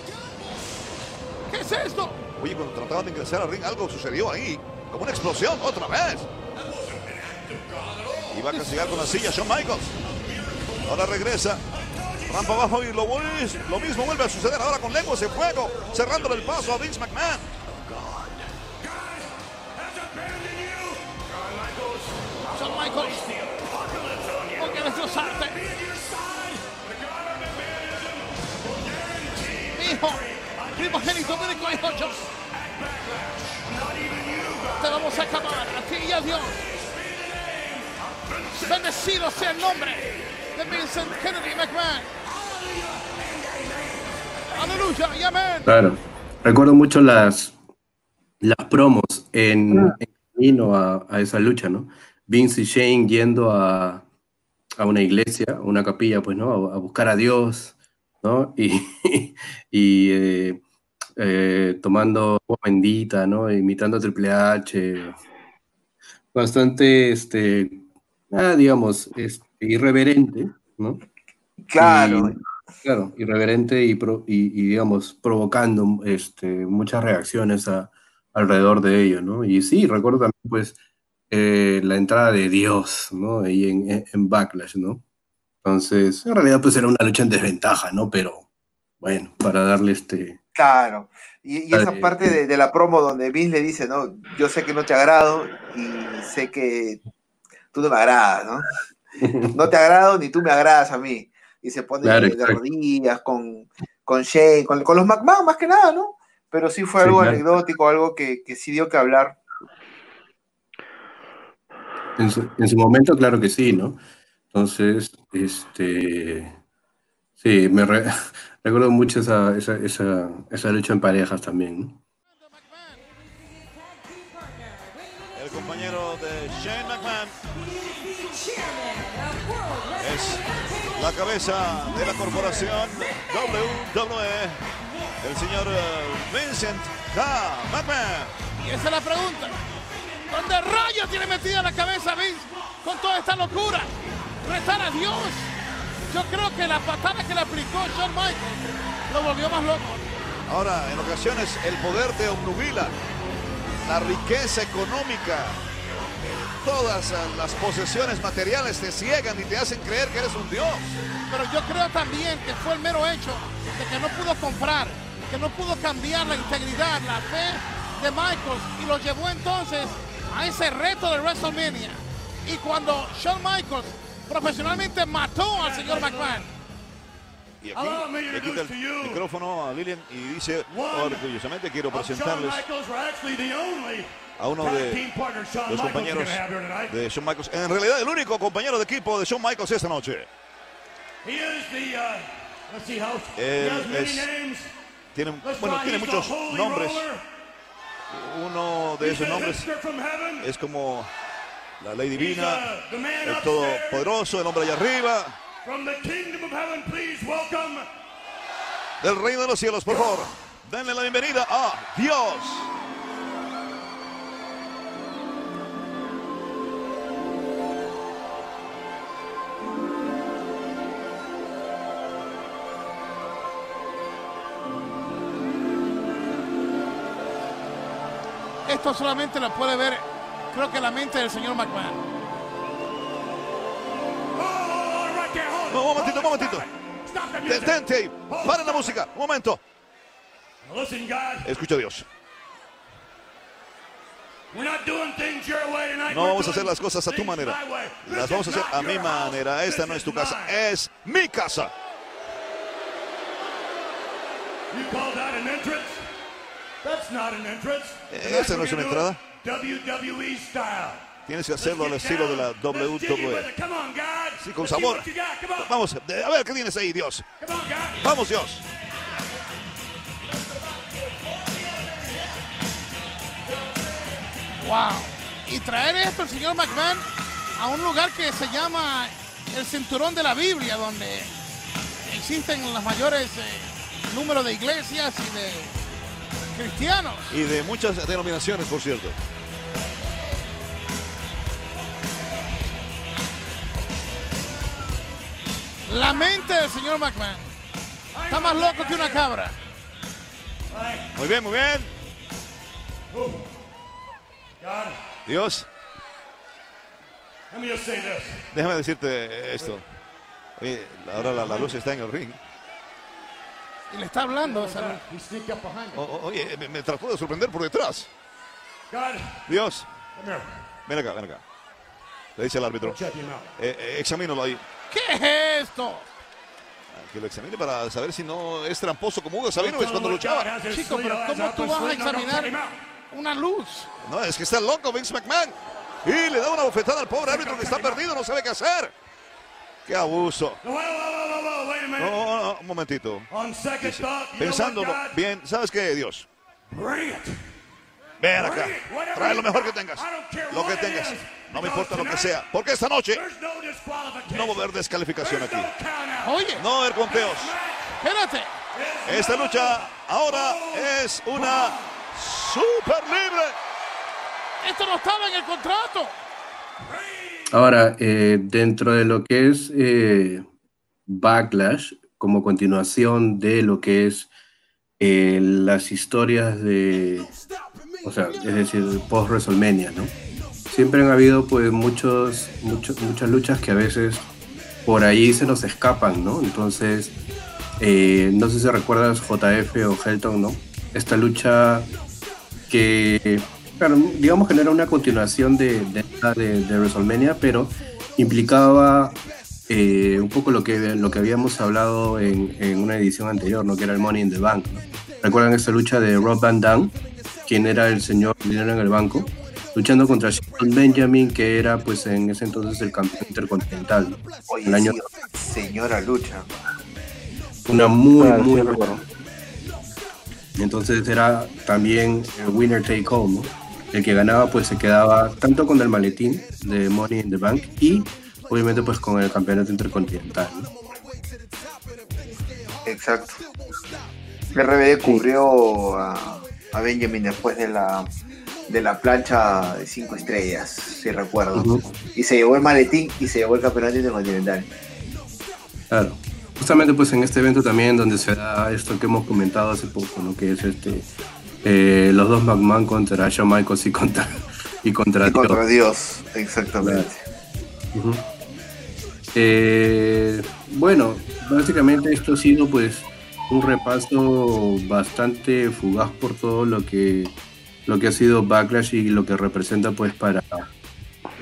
¿Qué es esto? Oye, cuando trataban de ingresar al ring, algo sucedió ahí. Como una explosión, otra vez. Iba a castigar con la silla Shawn Michaels. Ahora regresa. Rampa abajo y lo, mismo vuelve a suceder ahora con lenguas de fuego, cerrándole el paso a Vince McMahon. Shawn Michaels. Porque hijo, primogénito único hijo yo. Te vamos a acabar a ti y a Dios. Bendecido sea el nombre de Vincent Kennedy McMahon. Aleluya y amén. Claro. Recuerdo mucho las, las promos en, en camino a, a esa lucha, ¿no? Vince y Shane yendo a, a una iglesia, a una capilla, pues, ¿no? A, a buscar a Dios, ¿no? Y, y eh, eh, tomando agua bendita, ¿no? Imitando a Triple H. Bastante, este, ah, digamos, este, irreverente, ¿no? Claro. Y- claro, irreverente y, pro- y, y, digamos, provocando este, muchas reacciones a- alrededor de ello, ¿no? Y sí, recuerdo también, pues, eh, la entrada de Dios, ¿no? Ahí en, en- Backlash, ¿no? Entonces, en realidad, pues era una lucha en desventaja, ¿no? Pero, bueno, para darle este... Claro. Y, y esa Dale. parte de, de la promo donde Vince le dice, no, yo sé que no te agrado y sé que tú no me agradas, ¿no? No te agrado ni tú me agradas a mí. Y se pone Claro, de rodillas con, con Shane, con, con los McMahon más que nada, ¿no? Pero sí fue Sí, algo claro. anecdótico, algo que, que sí dio que hablar. En su, en su momento, claro que sí, ¿no? Entonces, este... Sí, me re- recuerdo mucho esa, esa, esa, esa lucha en parejas también, ¿no? La cabeza de la corporación WWE, el señor eh, Vincent K. McMahon. Y esa es la pregunta. ¿Dónde rayos tiene metida la cabeza Vince con toda esta locura? Retar a Dios. Yo creo que la patada que le aplicó Shawn Michaels lo volvió más loco. Ahora, en ocasiones el poder te obnubila, la riqueza económica, todas eh, las posesiones materiales te ciegan y te hacen creer que eres un dios. Pero yo creo también que fue el mero hecho de que no pudo comprar, que no pudo cambiar la integridad, la fe de Michaels y lo llevó entonces a ese reto de WrestleMania. Y cuando Shawn Michaels profesionalmente mató al señor McMahon, Y aquí le quita el micrófono a Lilian y dice, orgullosamente quiero presentarles a uno de los compañeros de Shawn Michaels. En realidad, el único compañero de equipo de Shawn Michaels esta noche. Él es- tiene, bueno, tiene muchos nombres. Uno de esos nombres es como la ley divina, el todopoderoso, el hombre allá arriba, del reino de los cielos, por favor. Denle la bienvenida a Dios. Esto solamente lo puede ver, creo que la mente del señor McMahon. No, un momentito, un momentito. Detente ahí. Para la música. Un momento. Escucha a Dios. No vamos a hacer las cosas a tu manera. Las vamos a hacer a mi manera. Esta no es tu casa, es mi casa. You call that an entrance? That's not an entrance. Esta no es una entrada. WWE style. Tienes que hacerlo al estilo de la WWE. Sí, con sabor. Vamos, a ver qué tienes ahí, Dios. Vamos, Dios. Wow. Y traer esto el señor McMahon a un lugar que se llama el cinturón de la Biblia, donde existen los mayores eh, números de iglesias y de cristianos. Y de muchas denominaciones, por cierto. La mente del señor McMahon está más loco que una cabra. Muy bien, muy bien. Dios, déjame decirte esto. Oye, ahora la, la luz está en el ring. Y le está hablando. O- o- oye, me, me trató de sorprender por detrás. Dios, ven acá, ven acá. Le dice el árbitro. Eh, eh, examínalo ahí. ¿Qué es esto? Que lo examine para saber si no es tramposo como Hugo Sabinovich cuando luchaba. Chico, pero ¿cómo tú vas a examinar una luz? No, es que está loco Vince McMahon. Y le da una bofetada al pobre árbitro que está perdido, no sabe qué hacer. ¡Qué abuso! No, no, no, un momentito. What, Pensándolo bien, ¿sabes qué, Dios? Ven acá. Trae lo mejor que tengas. Lo que tengas. No me importa lo que sea. Porque esta noche no va a haber descalificación aquí. Oye, No va a haber conteos. espérate. Esta lucha ahora es una super libre. Esto no estaba en el contrato. Ahora, eh, dentro de lo que es eh, Backlash, como continuación de lo que es eh, las historias de, o sea, es decir, post WrestleMania, ¿no? Siempre han habido pues muchos, muchos, muchas luchas que a veces por ahí se nos escapan, ¿no? Entonces, eh, no sé si recuerdas JF o Helton, ¿no? Esta lucha que, claro, digamos que no era una continuación de, de, de- de WrestleMania, pero implicaba eh, un poco lo que, lo que habíamos hablado en, en una edición anterior, ¿no? que era el Money in the Bank. ¿no? ¿Recuerdan esa lucha de Rob Van Dam, quien era el señor dinero en el banco? Luchando contra Shelton Benjamin, que era pues en ese entonces el campeón intercontinental. ¿no? Oye, El año- señora lucha. Una muy, Ah, sí, muy. Entonces era también el winner take all, ¿no? El que ganaba pues se quedaba tanto con el maletín de Money in the Bank y obviamente pues con el campeonato intercontinental. ¿no? Exacto. RBD cubrió a, a Benjamin después de la de la plancha de cinco estrellas, si recuerdo. Y se llevó el maletín y se llevó el campeonato intercontinental. Claro. Justamente pues en este evento también donde se da esto que hemos comentado hace poco, ¿no? Que es este eh, los dos McMahon contra Shawn Michaels y contra y contra, Y contra Dios. Dios, exactamente. Eh, bueno, básicamente esto ha sido pues un repaso bastante fugaz por todo lo que lo que ha sido Backlash y lo que representa pues para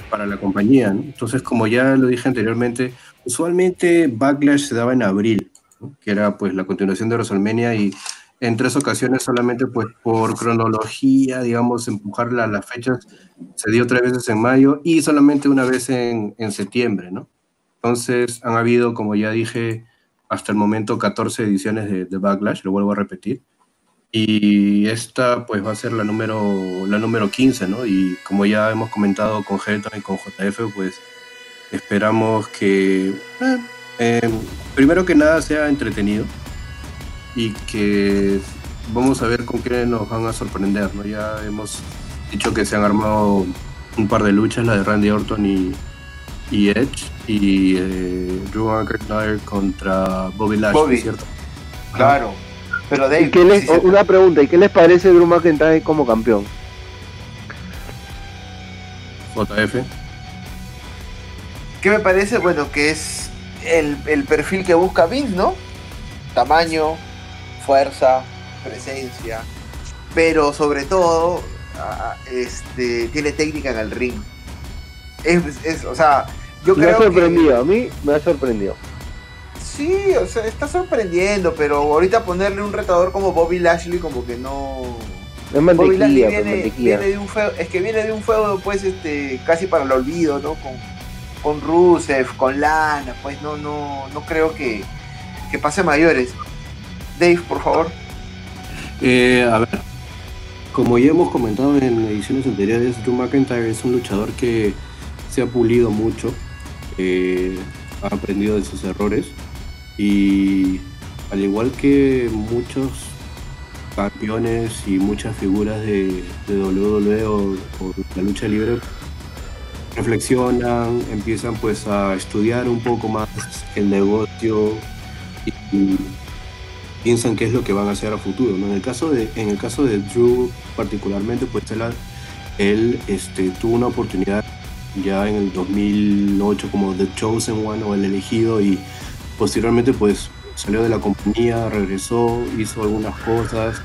para la compañía. ¿no? Entonces, como ya lo dije anteriormente, usualmente Backlash se daba en abril, ¿no? que era pues la continuación de WrestleMania y en tres ocasiones solamente pues por cronología, digamos, empujarla a las fechas, se dio tres veces en mayo y solamente una vez en, en septiembre, ¿no? Entonces han habido, como ya dije, hasta el momento 14 ediciones de, de Backlash, lo vuelvo a repetir. Y esta pues va a ser la número, la número 15, ¿no? Y como ya hemos comentado con Helton y con JF, pues esperamos que, eh, eh, primero que nada, sea entretenido y que vamos a ver con qué nos van a sorprender, ¿no? Ya hemos dicho que se han armado un par de luchas, la de Randy Orton y, y Edge, y eh, Drew McIntyre contra Bobby Lashley, Bobby. ¿cierto? Claro. Pero ¿Y Dave, qué les- sí, sí, una pregunta, ¿y qué les parece Drew McIntyre como campeón? JF. ¿qué me parece? Bueno, que es el, el perfil que busca Vince, ¿no? Tamaño, fuerza, presencia, pero sobre todo, ah, este, tiene técnica en el ring. Es, es- o sea, yo Me ha que... sorprendido, a mí me ha sorprendido. Sí, o sea, está sorprendiendo, pero ahorita ponerle un retador como Bobby Lashley como que no... Es Bobby Lashley pues, viene, viene de un feudo, es que viene de un feudo pues este casi para el olvido, ¿no? Con, con Rusev, con Lana, pues no, no, no creo que, que pase mayores. Dave, por favor. Eh, a ver, como ya hemos comentado en ediciones anteriores, Drew McIntyre es un luchador que se ha pulido mucho, eh, ha aprendido de sus errores y al igual que muchos campeones y muchas figuras de, de WWE o, o la lucha libre reflexionan, empiezan pues a estudiar un poco más el negocio y, y piensan qué es lo que van a hacer a futuro. ¿no? En, el caso de, en el caso de Drew particularmente, pues él, él este, tuvo una oportunidad ya en el 2008 como The Chosen One o el elegido y posteriormente pues salió de la compañía, regresó, hizo algunas cosas,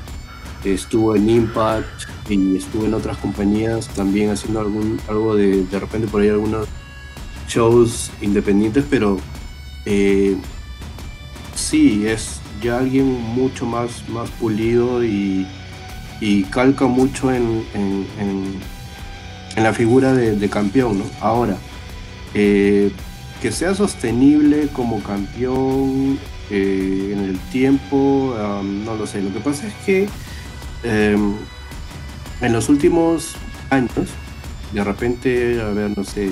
estuvo en Impact y estuvo en otras compañías también haciendo algún, algo de, de repente por ahí algunos shows independientes, pero eh, sí, es ya alguien mucho más, más pulido y, y calca mucho en, en- la figura de, campeón, ¿no? Ahora, eh, que sea sostenible como campeón eh, en el tiempo, no lo sé. Lo que pasa es que em, en los últimos años, de repente, a ver, no sé,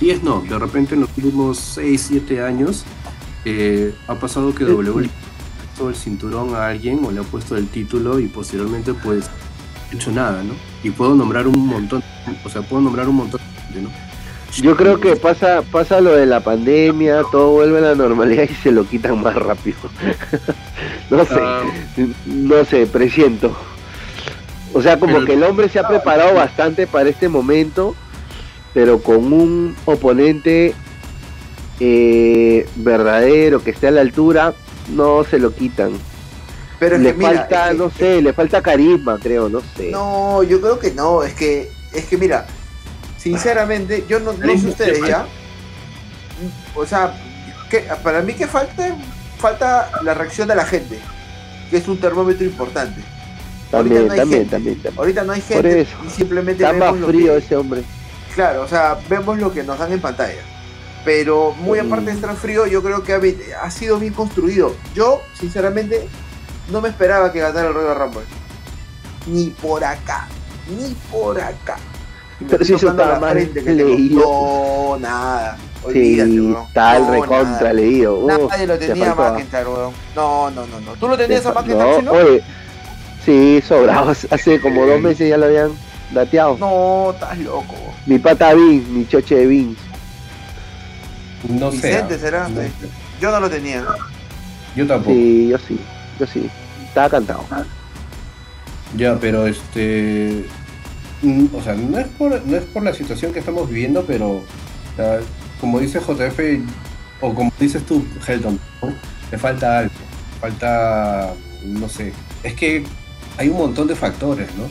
10 no, de repente en los últimos 6, 7 años, eh, ha pasado que WWE le ha puesto el cinturón a alguien o le ha puesto el título y posteriormente pues no ha hecho nada, ¿no? Y puedo nombrar un montón, o sea, puedo nombrar un montón de, ¿no? Yo creo que pasa, pasa lo de la pandemia, todo vuelve a la normalidad y se lo quitan más rápido. no sé, Ah. no sé, presiento. O sea, como que el hombre se ha preparado bastante para este momento, pero con un oponente eh, verdadero que esté a la altura, no se lo quitan. Pero le que mira, falta, es que- no sé, le falta carisma, creo, no sé. No, yo creo que no, es que, es que mira, sinceramente, yo no, no sé ustedes ya. O sea, que, para mí que falta, falta la reacción de la gente, que es un termómetro importante. también, ahorita no hay también, gente. también, también. Ahorita no hay Por gente eso. y simplemente Está más lo frío que- ese hombre. Claro, o sea, vemos lo que nos dan en pantalla. Pero muy aparte de estar frío, yo creo que ha, sido bien construido. Yo, sinceramente, no me esperaba que ganara el Royal Rumble. Ni por acá. ni por acá. Me Pero si eso estaba mal frente que tengo. leído. No, nada. Olvídate, Sí, No, recontra nada. leído. Nadie lo te tenía a McIntyre, weón. No, no, no, no. ¿Tú lo tenías te a McIntyre, no? Oye, sí, sobrado. Hace como dos meses ya lo habían dateado. No, estás loco. Mi pata Vince, mi choche de Vince. No sé. Vicente será. no sé. Yo no lo tenía. Yo tampoco. Sí, yo sí, yo sí. Estaba cantado. Ya, pero este. mm, O sea, no es por, no es por la situación que estamos viviendo, pero. o sea, como dice JF, o como dices tú, Helton, ¿no? le falta algo. Falta. No sé. Es que hay un montón de factores, ¿no?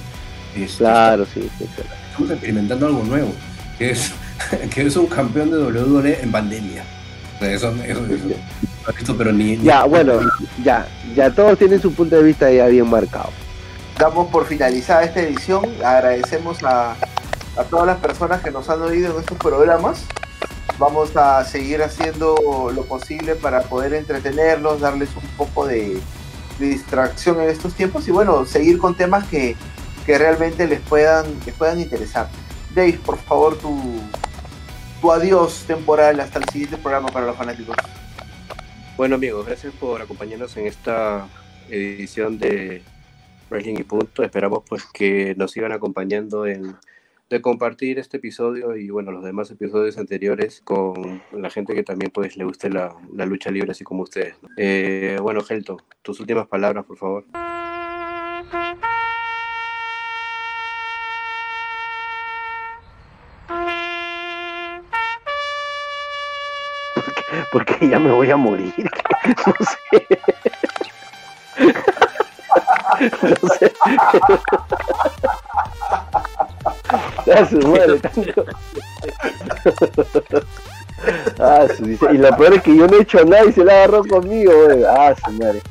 Este, Claro, sí, sí, sí. Estamos experimentando algo nuevo, que es, que es un campeón de WWE en pandemia. Eso, eso, eso- no he visto, pero ni, ni- Ya, bueno, ya, ya todos tienen su punto de vista ya bien marcado. Damos por finalizada esta edición. Agradecemos a, a todas las personas que nos han oído en estos programas. Vamos a seguir haciendo lo posible para poder entretenerlos, darles un poco de, de distracción en estos tiempos y bueno, seguir con temas que, que realmente les puedan, les puedan interesar. Dave, por favor, tu, tu adiós temporal hasta el siguiente programa para los fanáticos. Bueno amigos, gracias por acompañarnos en esta edición de Wrestling y Punto. Esperamos pues que nos sigan acompañando en de compartir este episodio y bueno los demás episodios anteriores con la gente que también pues le guste la, la lucha libre así como ustedes. Eh, bueno Helto, tus últimas palabras por favor. Porque ya me voy a morir. No sé. No sé. Ya se muere tanto. Ah, su- dice- y lo peor es que yo no he hecho nada y se la agarró conmigo, güey. Ah, su madre.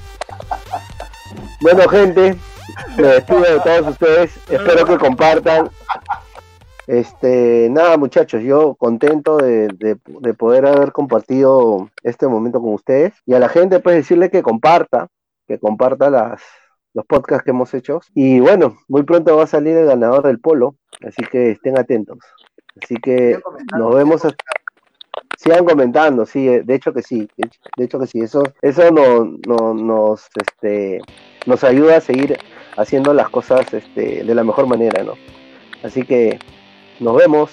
Bueno, gente, me despido de todos ustedes. Espero que compartan. Este, nada, muchachos, yo contento de, de- de poder haber compartido este momento con ustedes. Y a la gente, pues decirle que comparta, que comparta las, los podcasts que hemos hecho. Y bueno, muy pronto va a salir el ganador del polo, así que estén atentos. Así que nos vemos. hasta- Sigan comentando, sí, eh, de hecho que sí, de hecho, de hecho que sí, eso, eso no, no- nos, este, nos ayuda a seguir haciendo las cosas este, de la mejor manera, ¿no? Así que nos vemos.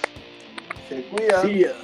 Se cuida.